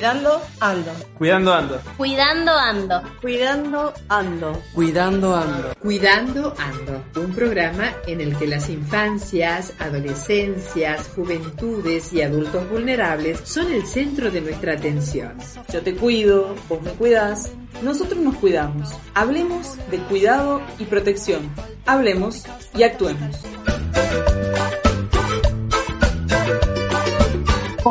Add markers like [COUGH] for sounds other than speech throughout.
Cuidando ando. Cuidando ando. Cuidando ando. Cuidando ando. Cuidando ando. Cuidando ando. Un programa en el que las infancias, adolescencias, juventudes y adultos vulnerables son el centro de nuestra atención. Yo te cuido, vos me cuidás, nosotros nos cuidamos. Hablemos de cuidado y protección. Hablemos y actuemos.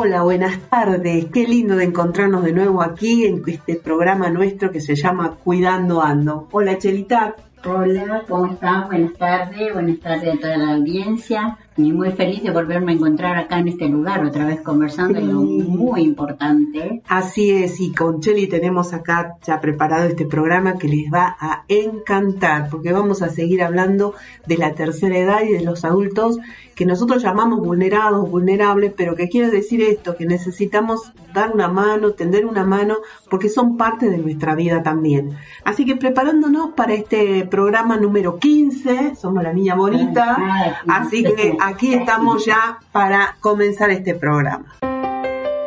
Hola, buenas tardes. Qué lindo de encontrarnos de nuevo aquí en este programa nuestro que se llama Cuidando Ando. Hola, Chelita. Hola, ¿cómo estás? Buenas tardes, buenas tardes a toda la audiencia. Y muy feliz de volverme a encontrar acá en este lugar, otra vez conversando, Sí. algo muy importante. Así es, y con Cheli tenemos acá ya preparado este programa que les va a encantar, porque vamos a seguir hablando de la tercera edad y de los adultos que nosotros llamamos vulnerados, vulnerables, pero que quiere decir esto, que necesitamos dar una mano, tender una mano, porque son parte de nuestra vida también. Así que preparándonos para este programa número 15, somos la niña bonita, así que aquí estamos ya para comenzar este programa.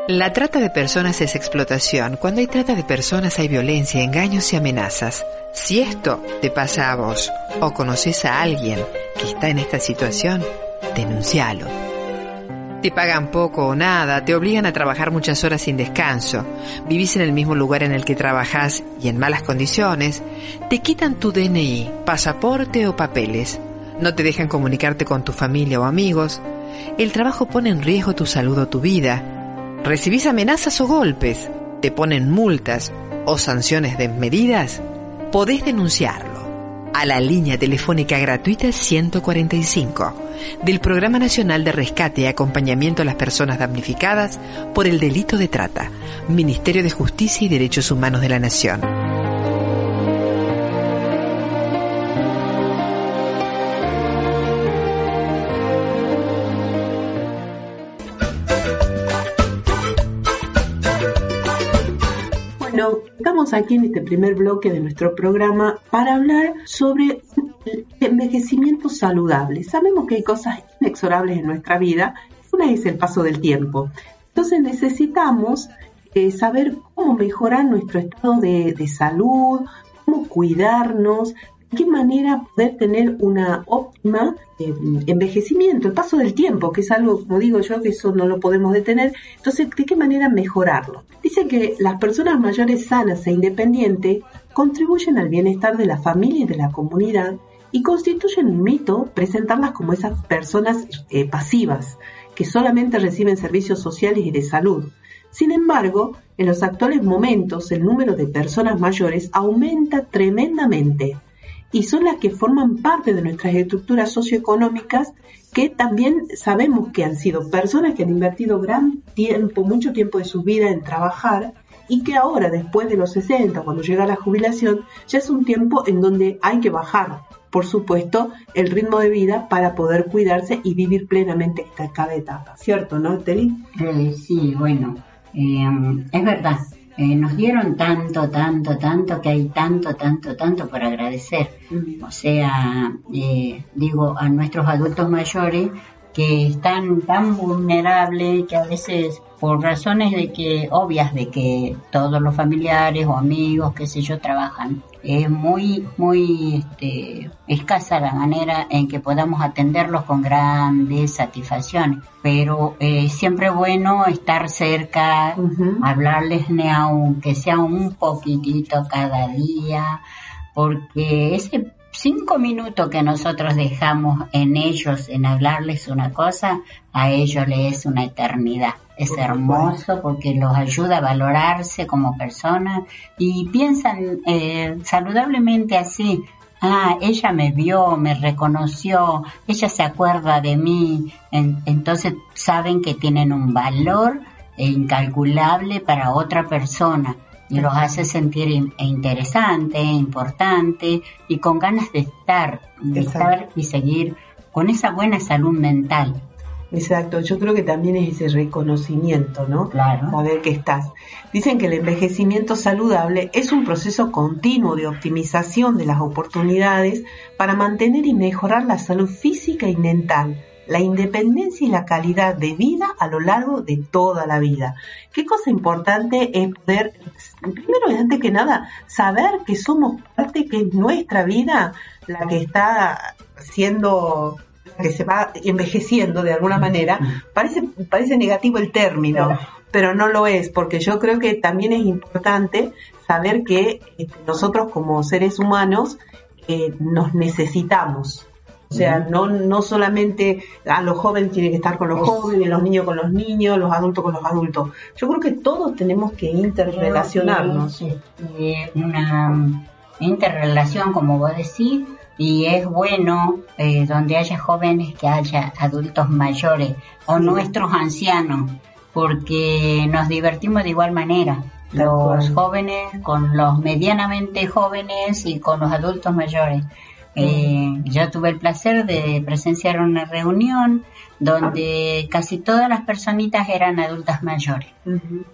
La trata de personas es explotación. Cuando hay trata de personas hay violencia, engaños y amenazas. Si esto te pasa a vos o conoces a alguien que está en esta situación, denuncialo. Te pagan poco o nada, te obligan a trabajar muchas horas sin descanso, vivís en el mismo lugar en el que trabajás y en malas condiciones, te quitan tu DNI, pasaporte o papeles, no te dejan comunicarte con tu familia o amigos, el trabajo pone en riesgo tu salud o tu vida, recibís amenazas o golpes, te ponen multas o sanciones desmedidas, podés denunciarlo a la línea telefónica gratuita 145 del Programa Nacional de Rescate y Acompañamiento a las Personas Damnificadas por el Delito de Trata, Ministerio de Justicia y Derechos Humanos de la Nación. Aquí en este primer bloque de nuestro programa para hablar sobre el envejecimiento saludable. Sabemos que hay cosas inexorables en nuestra vida. Una es el paso del tiempo. Entonces necesitamos eh, saber cómo mejorar nuestro estado de, salud, cómo cuidarnos, qué manera poder tener una óptima eh, envejecimiento, el paso del tiempo, que es algo, como digo yo, que eso no lo podemos detener. Entonces, ¿de qué manera mejorarlo? Dice que las personas mayores sanas e independientes contribuyen al bienestar de la familia y de la comunidad y constituyen un mito presentarlas como esas personas eh, pasivas que solamente reciben servicios sociales y de salud. Sin embargo, en los actuales momentos el número de personas mayores aumenta tremendamente y son las que forman parte de nuestras estructuras socioeconómicas que también sabemos que han sido personas que han invertido gran tiempo, mucho tiempo de su vida en trabajar y que ahora, después de los 60, cuando llega la jubilación, ya es un tiempo en donde hay que bajar, por supuesto, el ritmo de vida para poder cuidarse y vivir plenamente cada etapa. ¿Cierto, no, Teli? Eh, sí, bueno, eh, es verdad. Eh, nos dieron tanto, tanto, tanto, que hay tanto, tanto, tanto por agradecer. O sea, eh, digo, a nuestros adultos mayores que están tan vulnerables que a veces por razones de que obvias de que todos los familiares o amigos, qué sé yo, trabajan, es muy, muy este, escasa la manera en que podamos atenderlos con grandes satisfacciones. Pero eh, siempre bueno estar cerca, Ujú. hablarles ni aunque sea un poquitito cada día, porque ese cinco minutos que nosotros dejamos en ellos, en hablarles una cosa, a ellos les es una eternidad. Es hermoso porque los ayuda a valorarse como personas y piensan eh, saludablemente así. Ah, ella me vio, me reconoció, ella se acuerda de mí, En- entonces saben que tienen un valor incalculable para otra persona y los hace sentir in- interesante, importante y con ganas de estar, de Exacto. estar y seguir con esa buena salud mental. Exacto, yo creo que también es ese reconocimiento, ¿no? Claro. Saber que estás. Dicen que el envejecimiento saludable es un proceso continuo de optimización de las oportunidades para mantener y mejorar la salud física y mental la independencia y la calidad de vida a lo largo de toda la vida. Qué cosa importante es poder, primero y antes que nada, saber que somos parte, que es nuestra vida la que está siendo que se va envejeciendo de alguna manera, parece, parece negativo el término, pero no lo es, porque yo creo que también es importante saber que este, nosotros como seres humanos eh, nos necesitamos. O sea, no, no solamente a los jóvenes tienen que estar con los jóvenes, los niños con los niños, los adultos con los adultos. Yo creo que todos tenemos que interrelacionarnos. una interrelación, como vos decís, y es bueno eh, donde haya jóvenes que haya adultos mayores o nuestros ancianos, porque nos divertimos de igual manera. Los jóvenes con los medianamente jóvenes y con los adultos mayores. Eh, yo tuve el placer de presenciar una reunión donde casi todas las personitas eran adultas mayores.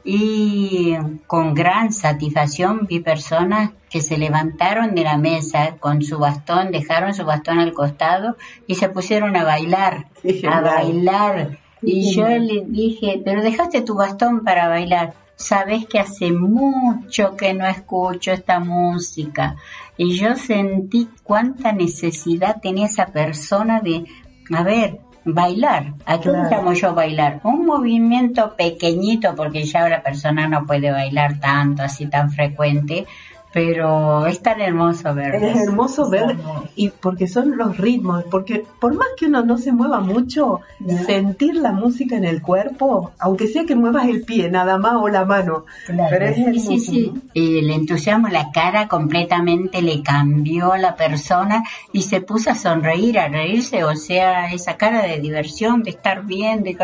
Y con gran satisfacción vi personas que se levantaron de la mesa con su bastón, dejaron su bastón al costado y se pusieron a bailar, a bailar. Y yo le dije, pero dejaste tu bastón para bailar sabes que hace mucho que no escucho esta música. Y yo sentí cuánta necesidad tenía esa persona de, a ver, bailar. ¿A qué claro. yo bailar? Un movimiento pequeñito, porque ya la persona no puede bailar tanto, así tan frecuente, pero es tan hermoso ver. Es hermoso ver y porque son los ritmos, porque por más que uno no se mueva mucho, sentir la música en el cuerpo, aunque sea que muevas el pie nada más o la mano. Pero es sí, sí, sí. El entusiasmo, la cara completamente le cambió a la persona y se puso a sonreír, a reírse, o sea, esa cara de diversión, de estar bien, de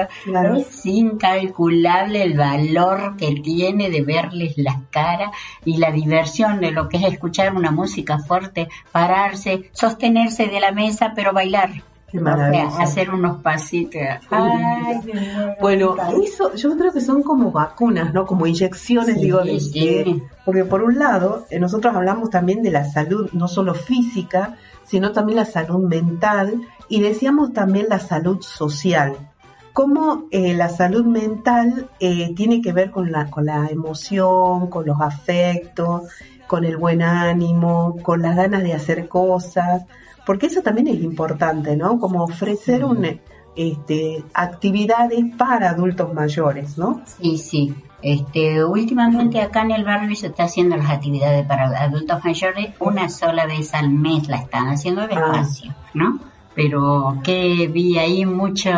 es incalculable el valor que tiene de verles las caras y la diversión de lo que es escuchar una música fuerte, pararse, sostenerse de la mesa, pero bailar. Qué hacer unos pasitos. bueno, eso yo creo que son como vacunas, ¿no? Como inyecciones, digo, porque por un lado, eh, nosotros hablamos también de la salud, no solo física, sino también la salud mental y decíamos también la salud social cómo eh, la salud mental eh, tiene que ver con la, con la emoción, con los afectos, con el buen ánimo, con las ganas de hacer cosas, porque eso también es importante, ¿no? Como ofrecer este, actividades para adultos mayores, ¿no? Sí, sí. Este, últimamente acá en el barrio se está haciendo las actividades para adultos mayores una sola vez al mes la están haciendo ah. despacio, ¿no? Pero que vi ahí mucho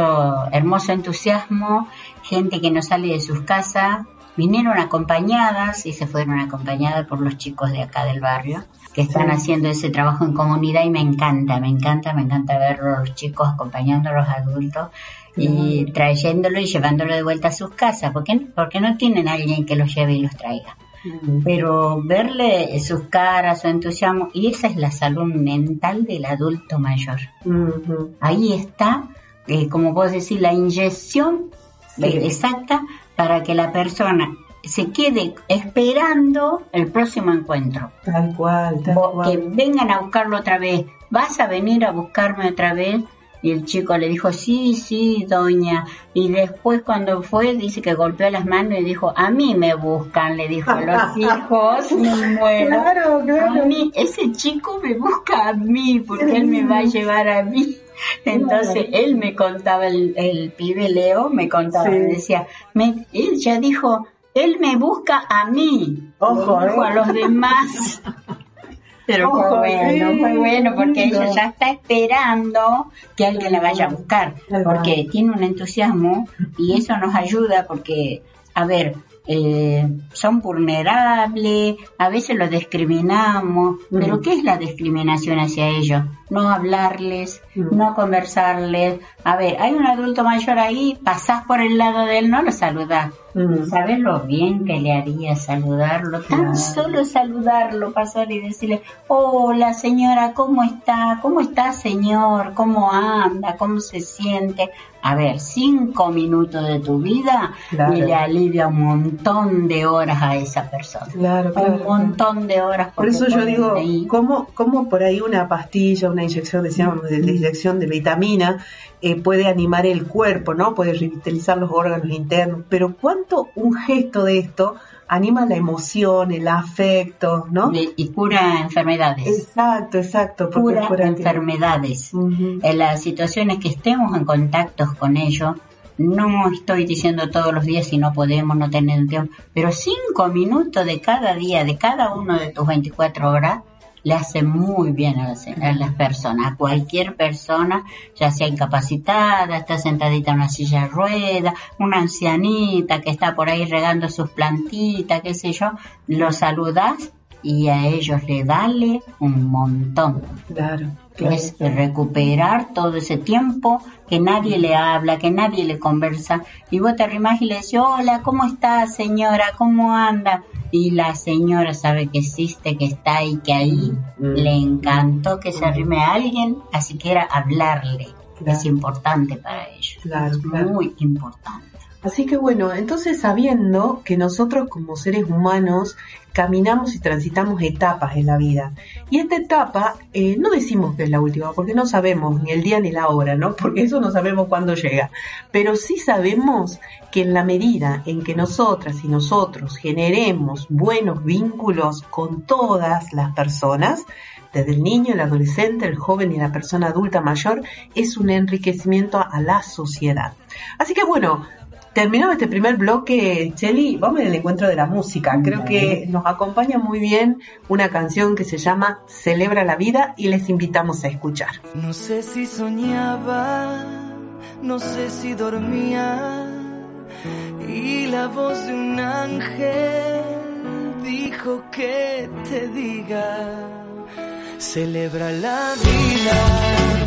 hermoso entusiasmo, gente que no sale de sus casas, vinieron acompañadas y se fueron acompañadas por los chicos de acá del barrio que están haciendo ese trabajo en comunidad y me encanta, me encanta, me encanta ver los chicos acompañando a los adultos y trayéndolo y llevándolo de vuelta a sus casas, porque, porque no tienen a alguien que los lleve y los traiga. Pero verle sus caras, su entusiasmo, y esa es la salud mental del adulto mayor. Ahí está, eh, como vos decís, la inyección exacta para que la persona se quede esperando el próximo encuentro. Tal cual, tal cual. Que vengan a buscarlo otra vez. ¿Vas a venir a buscarme otra vez? Y el chico le dijo, sí, sí, doña. Y después cuando fue, dice que golpeó las manos y dijo, a mí me buscan, le dijo, los [LAUGHS] hijos, [LAUGHS] bueno, claro, claro. A mí, ese chico me busca a mí, porque él me va a llevar a mí. [LAUGHS] Entonces él me contaba, el, el pibe Leo me contaba, me decía, me, él ya dijo, él me busca a mí, Ojo, dijo a los demás. [LAUGHS] Pero fue bueno, fue bueno porque ella ya está esperando que alguien la vaya a buscar, porque tiene un entusiasmo y eso nos ayuda porque, a ver, eh, son vulnerables, a veces los discriminamos, pero ¿qué es la discriminación hacia ellos? No hablarles, no conversarles. A ver, hay un adulto mayor ahí, pasás por el lado de él, no lo saludas. ¿Sabes lo bien que le haría saludarlo? Tan solo saludarlo, pasar y decirle, hola señora, ¿cómo está? ¿Cómo está señor? ¿Cómo anda? ¿Cómo se siente? A ver, cinco minutos de tu vida y le alivia un montón de horas a esa persona. Claro, Un montón de horas. Por eso yo digo, ¿cómo, ¿cómo por ahí una pastilla, una inyección, decíamos, de, inyección de vitamina, eh, puede animar el cuerpo, ¿no? Puede revitalizar los órganos internos, pero ¿cuánto un gesto de esto anima la emoción, el afecto, ¿no? Y, cura enfermedades. Exacto, exacto. Cura enfermedades. En las situaciones que estemos en contacto con ellos, no estoy diciendo todos los días si no podemos, no tenemos tiempo, pero cinco minutos de cada día, de cada uno de tus 24 horas, le hace muy bien a las, personas, a cualquier persona, ya sea incapacitada, está sentadita en una silla de rueda, una ancianita que está por ahí regando sus plantitas, qué sé yo, lo saludas y a ellos le dale un montón. Claro. Es recuperar todo ese tiempo que nadie le habla, que nadie le conversa, y vos te arrimás y le decís, hola, ¿cómo está señora? ¿Cómo anda? Y la señora sabe que existe, que está ahí, que ahí mm. le encantó que se arrime a alguien, así que era hablarle. Es importante para ellos. Claro, Muy importante. Así que bueno, entonces sabiendo que nosotros como seres humanos caminamos y transitamos etapas en la vida. Y esta etapa eh, no decimos que es la última, porque no sabemos ni el día ni la hora, ¿no? [LAUGHS] Porque eso no sabemos cuándo llega. Pero sí sabemos que en la medida en que nosotras y nosotros generemos buenos vínculos con todas las personas, desde el niño, el adolescente, el joven y la persona adulta mayor, es un enriquecimiento a la sociedad. Así que bueno, terminado este primer bloque, Cheli, vamos al encuentro de la música. Creo que nos acompaña muy bien una canción que se llama Celebra la vida y les invitamos a escuchar. No sé si soñaba, no sé si dormía y la voz de un ángel dijo que te diga, celebra la vida.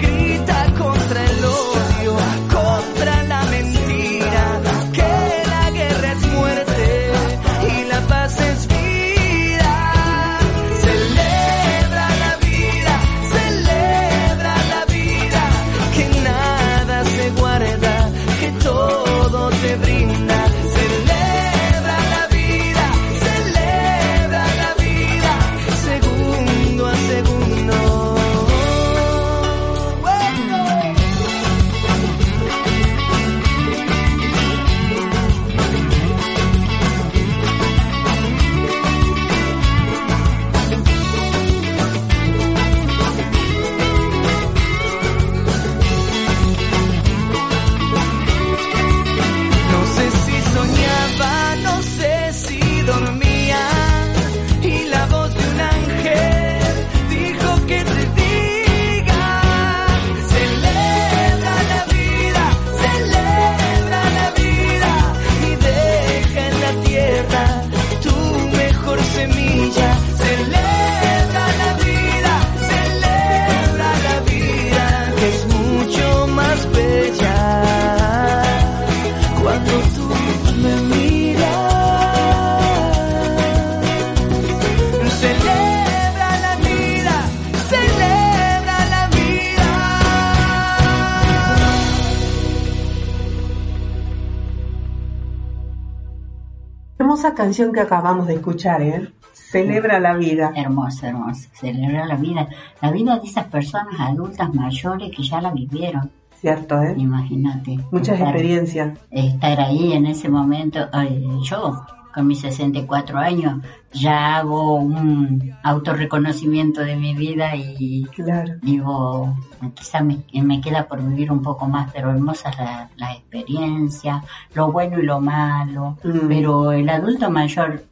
Hermosa canción que acabamos de escuchar, ¿eh? Celebra la vida. Hermosa, hermosa. Celebra la vida. La vida de esas personas adultas mayores que ya la vivieron. Cierto, ¿eh? Imagínate. Muchas estar, experiencias. Estar ahí en ese momento. Ay, yo, con mis 64 años, ya hago un autorreconocimiento de mi vida y Claro. digo, quizá me, me queda por vivir un poco más, pero hermosas la- las experiencias, lo bueno y lo malo. Mm. Pero el adulto mayor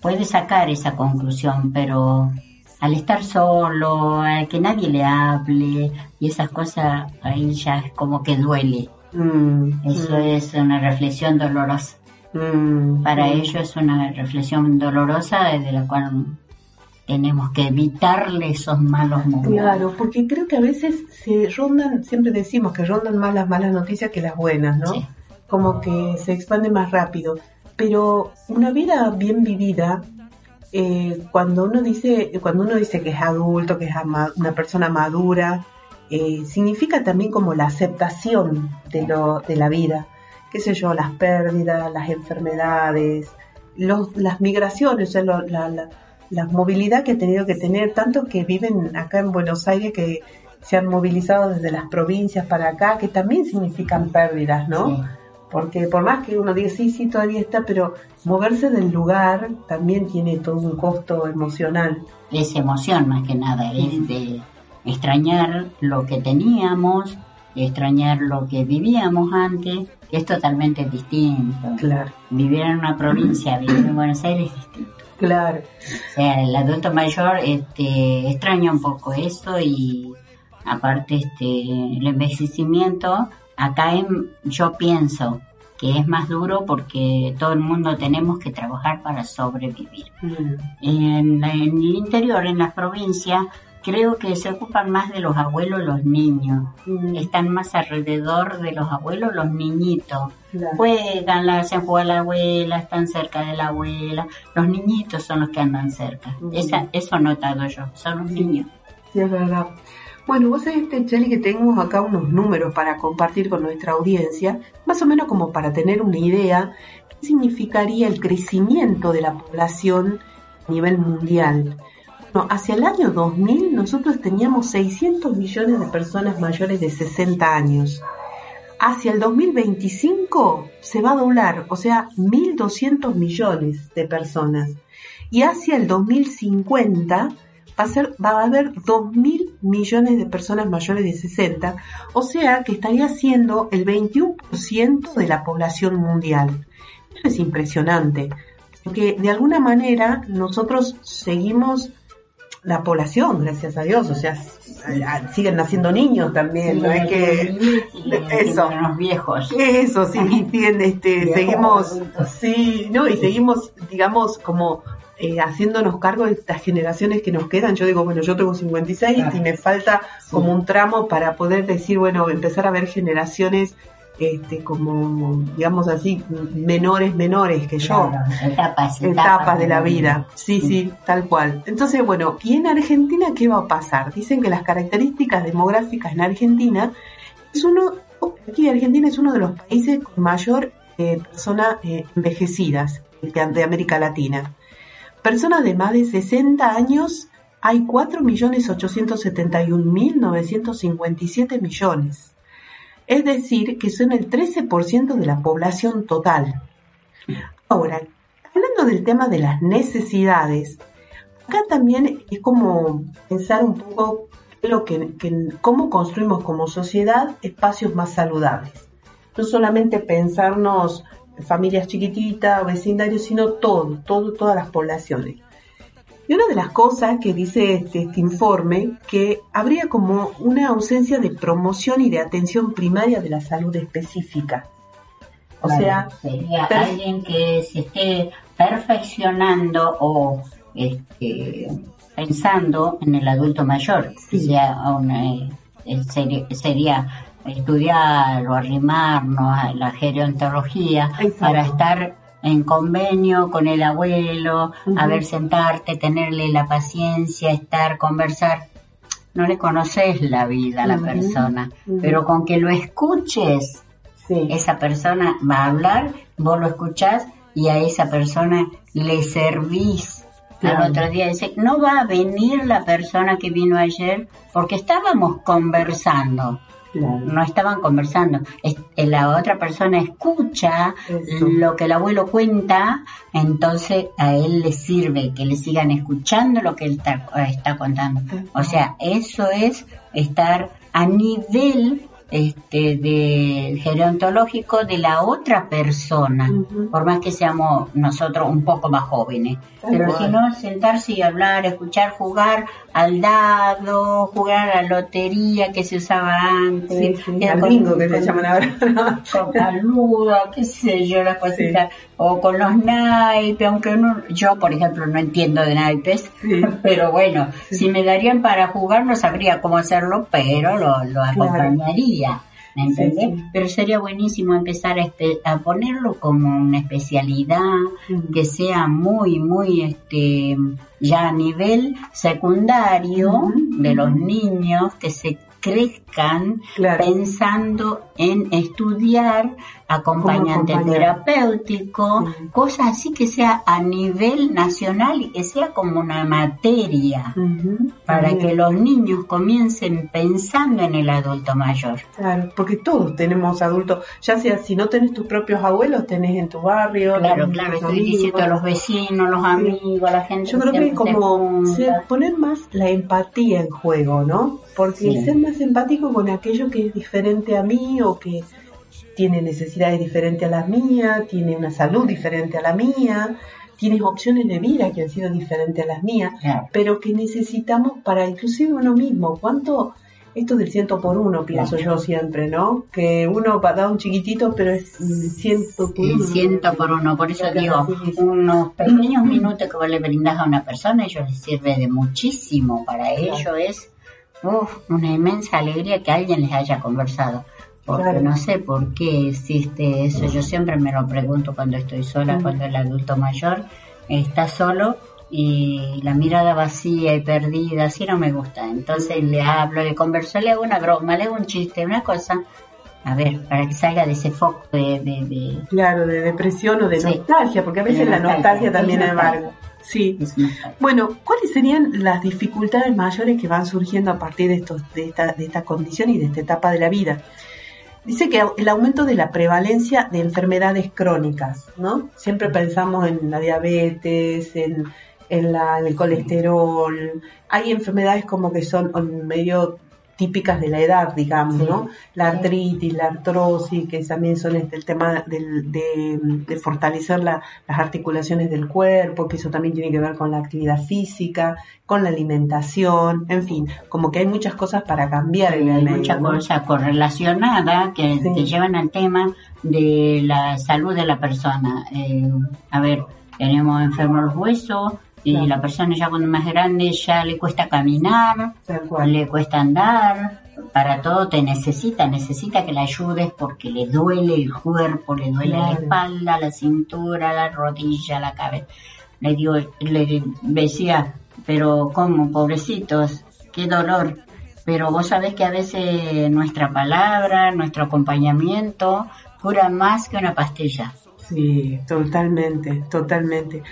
puede sacar esa conclusión, pero al estar solo, al que nadie le hable y esas cosas, ahí ya es como que duele. Mm, Eso es una reflexión dolorosa. Mm, Para mm. ellos es una reflexión dolorosa de la cual tenemos que evitarle esos malos momentos. Claro, porque creo que a veces se rondan, siempre decimos que rondan más las malas noticias que las buenas, ¿no? Sí. Como que se expande más rápido. Pero una vida bien vivida, eh, cuando uno dice, cuando uno dice que es adulto, que es una persona madura, eh, significa también como la aceptación de lo, de la vida. Qué sé yo, las pérdidas, las enfermedades, los, las migraciones, o sea, lo- la, la, la movilidad que he tenido que tener, tanto que viven acá en Buenos Aires que se han movilizado desde las provincias para acá, que también significan pérdidas, ¿no? Sí. Porque por más que uno diga, sí, sí, todavía está, pero moverse del lugar también tiene todo un costo emocional. es emoción más que nada, es de extrañar lo que teníamos, extrañar lo que vivíamos antes, que es totalmente distinto. Claro, Vivir en una provincia, vivir en Buenos Aires es distinto. claro. O sea, el adulto mayor este, extraña un poco eso y aparte este, el envejecimiento, acá en- yo pienso que es más duro porque todo el mundo tenemos que trabajar para sobrevivir. Mm, En, en el interior, en las provincias, creo que se ocupan más de los abuelos los niños. mm, Están más alrededor de los abuelos los niñitos. claro. Juegan, la hacen jugar a la abuela, están cerca de la abuela. Los niñitos son los que andan cerca. Ujú. Esa, eso he notado yo, son los niños. Sí, es verdad. Bueno, vos sabés, este, Cheli, que tenemos acá unos números para compartir con nuestra audiencia, más o menos como para tener una idea qué significaría el crecimiento de la población a nivel mundial. Hacia el año 2000 nosotros teníamos 600 millones de personas mayores de 60 años. Hacia el 2025 se va a doblar, o sea, 1.200 millones de personas. Y hacia el 2050 va a, ser, va a haber 2.000 millones de personas mayores de 60, o sea que estaría siendo el 21% de la población mundial. Eso es impresionante, porque de alguna manera nosotros seguimos la población, gracias a Dios, o sea, siguen naciendo niños también, no es que... Eso. Los viejos. Eso, sí, siguen, este, Viejos seguimos, adultos. sí, ¿no? Y seguimos, digamos, como eh, haciéndonos cargo de estas generaciones que nos quedan. Yo digo, bueno, yo tengo 56 Claro. y me falta como un tramo para poder decir, bueno, empezar a ver generaciones, este, como, digamos así, menores, menores que yo. Claro, etapas, Etapas de la vida, sí, sí, tal cual. Entonces, bueno, ¿y en Argentina qué va a pasar? Dicen que las características demográficas en Argentina es uno, aquí Argentina es uno de los países con mayor eh, personas eh, envejecidas de, de América Latina. Personas de más de 60 años hay 4.871.957 millones. Es decir, que son el 13% de la población total. Ahora, hablando del tema de las necesidades, acá también es como pensar un poco lo que, cómo construimos como sociedad espacios más saludables. No solamente pensarnos familias chiquititas, vecindarios, sino todo, todo, todas las poblaciones. Y una de las cosas que dice este, este informe, que habría como una ausencia de promoción y de atención primaria de la salud específica. O sea, sería alguien que se esté perfeccionando o este, pensando en el adulto mayor. Sí. O sea, una, eh, sería, sería estudiar o arrimarnos a la gerontología Exacto. para estar en convenio con el abuelo, Ujú. a ver, sentarte, tenerle la paciencia, estar, conversar. No le conoces la vida a la persona, pero con que lo escuches, sí. esa persona va a hablar, vos lo escuchás y a esa persona le servís. Al otro día dice, no va a venir la persona que vino ayer porque estábamos conversando. No estaban conversando. Eh, la otra persona escucha lo que el abuelo cuenta, entonces a él le sirve que le sigan escuchando lo que él está, está contando. O sea, eso es estar a nivel este, de gerontológico de la otra persona, por más que seamos nosotros un poco más jóvenes. Pero si no, sentarse y hablar, escuchar, jugar al dado, jugar a la lotería que se usaba antes. Sí, al bingo que se llaman ahora. [LAUGHS] con la qué sé yo, las cositas. O con los naipes, aunque no, yo, por ejemplo, no entiendo de naipes, [LAUGHS] pero bueno, si me darían para jugar no sabría cómo hacerlo, pero lo, lo acompañaría. ¿Me entendés? Pero sería buenísimo empezar a, ponerlo como una especialidad que sea muy, muy, este, ya a nivel secundario de los niños que se crezcan pensando en estudiar acompañante terapéutico, cosas así que sea a nivel nacional y que sea como una materia para que los niños comiencen pensando en el adulto mayor. Claro, porque todos tenemos adultos, ya sea si no tenés tus propios abuelos, tenés en tu barrio. Claro, claro, estoy diciendo a los vecinos, los amigos, a la gente. Yo creo que como poner más la empatía en juego, ¿no? Porque ser más empático con aquello que es diferente a mí o que tiene necesidades diferentes a las mías, tiene una salud diferente a la mía, tiene opciones de vida que han sido diferentes a las mías, pero que necesitamos para inclusive uno mismo. ¿Cuánto? Esto del ciento por uno, pienso yo siempre, ¿no? Que uno va a dar un chiquitito, pero es ciento por uno. ciento por uno, por eso digo, unos pequeños minutos que vos le brindás a una persona, ellos les sirve de muchísimo. Para ellos es una inmensa alegría que alguien les haya conversado porque no sé por qué existe eso. Yo siempre me lo pregunto cuando estoy sola, cuando el adulto mayor está solo y la mirada vacía y perdida, así no me gusta. Entonces le hablo, le converso, le hago una broma, le hago un chiste, una cosa. A ver, para que salga de ese foco de... Claro, de depresión o de nostalgia, porque a veces la nostalgia, también es amarga. Sí. Bueno, ¿cuáles serían las dificultades mayores que van surgiendo a partir de, estos, de, esta, de esta condición y de esta etapa de la vida? Dice que el aumento de la prevalencia de enfermedades crónicas, ¿no? Siempre pensamos en la diabetes, en, la, el colesterol. Hay enfermedades como que son medio típicas de la edad, digamos, ¿no? La artritis, la artrosis, que también son este, el tema de, fortalecer las articulaciones del cuerpo, que eso también tiene que ver con la actividad física, con la alimentación, en fin, como que hay muchas cosas para cambiar en el Hay muchas cosas correlacionadas que, llevan al tema de la salud de la persona. Eh, a ver, tenemos enfermos los huesos, y la persona ya cuando más grande ya le cuesta caminar, le cuesta andar, para todo te necesita, necesita que le ayudes porque le duele el cuerpo, le duele la espalda, la cintura, la rodilla, la cabeza. Le digo, le decía, pero ¿cómo? Pobrecitos, qué dolor. Pero vos sabés que a veces nuestra palabra, nuestro acompañamiento, cura más que una pastilla. Sí, totalmente, totalmente.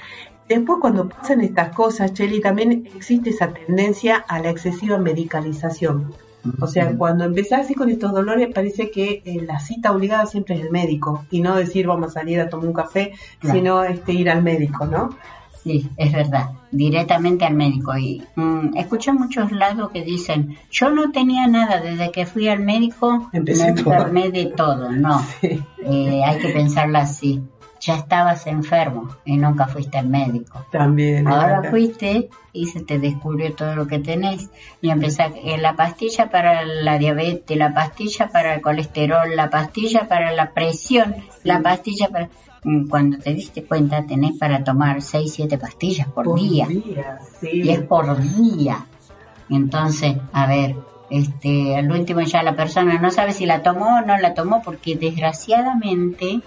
Después cuando pasan estas cosas, Cheli, también existe esa tendencia a la excesiva medicalización. O sea, cuando empezás así con estos dolores, parece que eh, la cita obligada siempre es el médico y no decir vamos a salir a tomar un café, sino este, ir al médico, ¿no? Sí, es verdad, directamente al médico. Y mm, escucho muchos lados que dicen, yo no tenía nada, desde que fui al médico me enfermé de todo. No, [LAUGHS] eh, hay que pensarlo así ya estabas enfermo y nunca fuiste al médico. También. Ahora fuiste y se te descubrió todo lo que tenés. Y empezaste eh, la pastilla para la diabetes, la pastilla para el colesterol, la pastilla para la presión, la pastilla para... Mm, cuando te diste cuenta tenés para tomar 6, 7 pastillas por, día. Y es por día. Entonces, a ver, este, al último ya la persona no sabe si la tomó o no la tomó porque desgraciadamente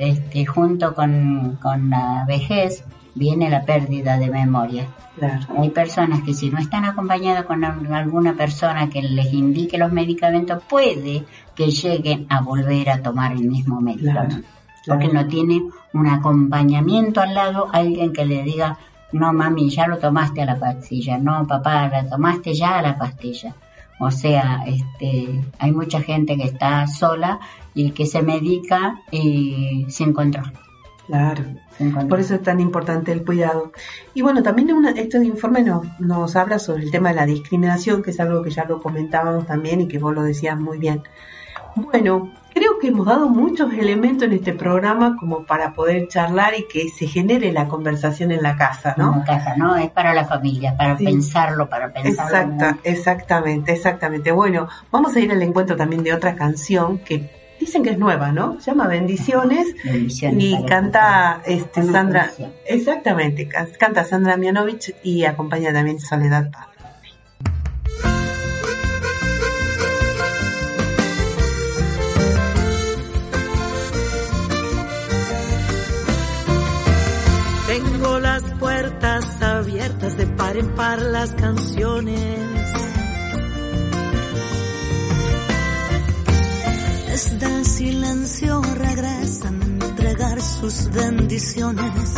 este, junto con, la vejez viene la pérdida de memoria. Hay personas que si no están acompañadas con alguna persona que les indique los medicamentos, puede que lleguen a volver a tomar el mismo medicamento. porque no tiene un acompañamiento al lado, alguien que le diga, no mami, ya lo tomaste a la pastilla, no papá, la tomaste ya a la pastilla. O sea, este, hay mucha gente que está sola y que se medica y sin control. Claro, por eso es tan importante el cuidado. Y bueno, también una, este informe nos, nos habla sobre el tema de la discriminación, que es algo que ya lo comentábamos también y que vos lo decías muy bien. Bueno, creo que hemos dado muchos elementos en este programa como para poder charlar y que se genere la conversación en la casa, ¿no? En la casa, ¿no? Es para la familia, para pensarlo, para pensarlo. Exacta, exactamente, exactamente. Bueno, vamos a ir al encuentro también de otra canción que dicen que es nueva, ¿no? Se llama Bendiciones, y canta este Sandra, exactamente, canta Sandra Mianovich y acompaña también Soledad Paz. Abiertas de par en par las canciones. Desde el silencio regresan a entregar sus bendiciones.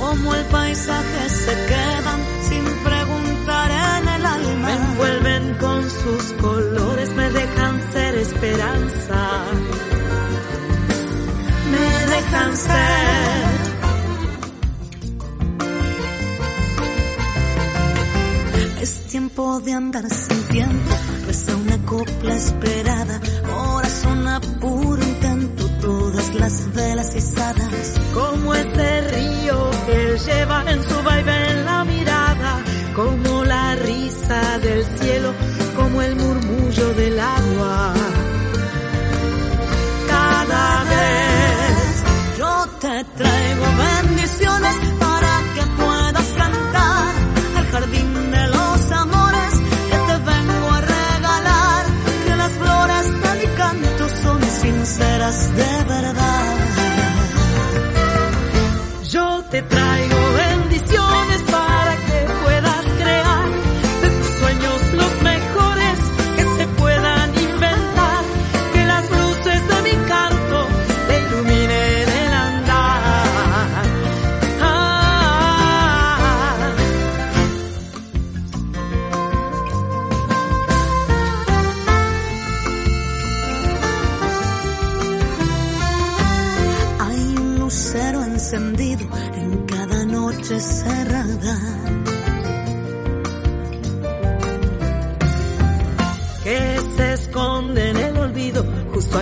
Como el paisaje se quedan sin preguntar en el alma. Me envuelven con sus colores, me dejan ser esperanza me dejan ser. De andar sin tiempo, reza una copla esperada, corazón a puro intento, todas las velas izadas. Como ese río que lleva en su en la mirada,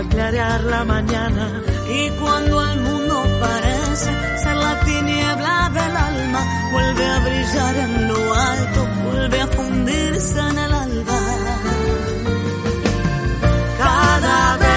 clarear la mañana. Y cuando el mundo parece ser la tiniebla del alma, vuelve a brillar en lo alto, vuelve a fundirse en el alba. Cada vez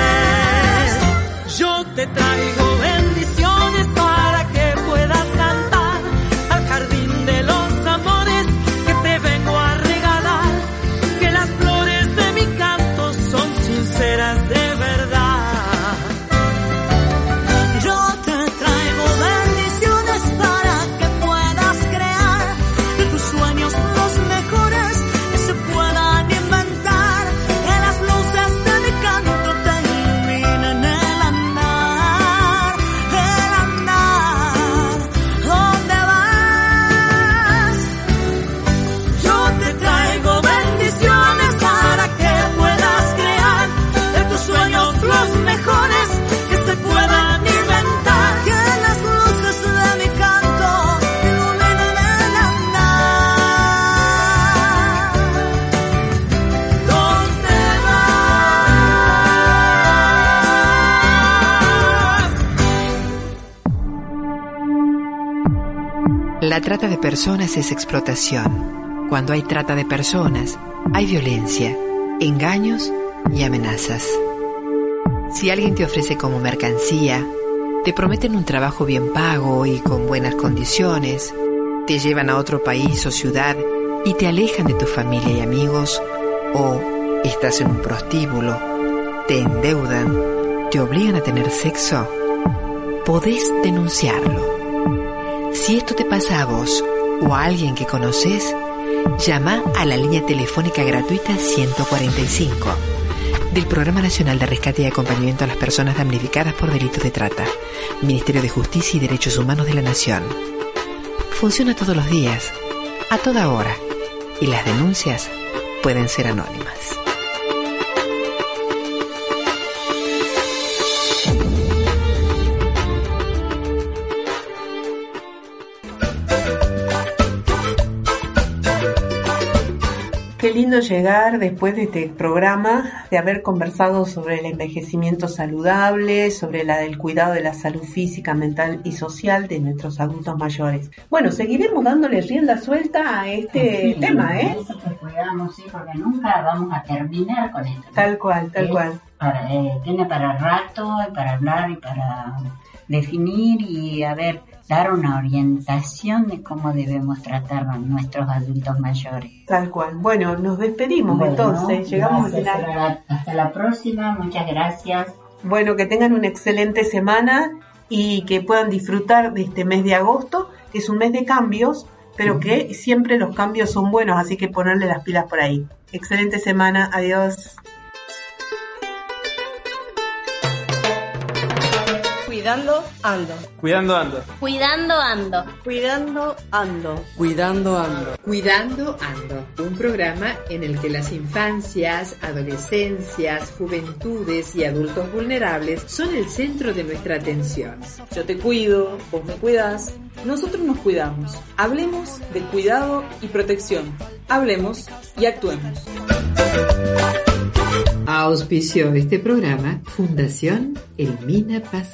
trata de personas es explotación. Cuando hay trata de personas, hay violencia, engaños y amenazas. Si alguien te ofrece como mercancía, te prometen un trabajo bien pago y con buenas condiciones, te llevan a otro país o ciudad y te alejan de tu familia y amigos, o estás en un prostíbulo, te endeudan, te obligan a tener sexo, podés denunciarlo. Si esto te pasa a vos o a alguien que conoces, llama a la línea telefónica gratuita 145. del Programa Nacional de Rescate y Acompañamiento a las Personas Damnificadas por Delitos de Trata, Ministerio de Justicia y Derechos Humanos de la Nación. Funciona todos los días, a toda hora, y las denuncias pueden ser anónimas. Lindo llegar después de este programa, de haber conversado sobre el envejecimiento saludable, sobre la del cuidado de la salud física, mental y social de nuestros adultos mayores. Bueno, seguiremos dándole rienda suelta a este tema, ¿eh? Eso que cuidamos, sí, porque nunca vamos a terminar con esto. Tal cual, tal Es cual. para- eh, tiene para rato, y para hablar y para definir y a ver, dar una orientación de cómo debemos tratar a nuestros adultos mayores. Tal cual. Bueno, nos despedimos Bueno, entonces, llegamos al gracias, final. Sara. Hasta la próxima, muchas gracias. Bueno, que tengan una excelente semana y que puedan disfrutar de este mes de agosto, que es un mes de cambios, pero que siempre los cambios son buenos, así que ponerle las pilas por ahí. Excelente semana, adiós. Cuidando ando. Cuidando ando. Cuidando ando. Cuidando ando. Cuidando ando. Cuidando Ando, un programa en el que las infancias, adolescencias, juventudes y adultos vulnerables son el centro de nuestra atención. Yo te cuido, vos me cuidás, nosotros nos cuidamos. Hablemos de cuidado y protección. Hablemos y actuemos. Auspició este programa Fundación Elmina Paz.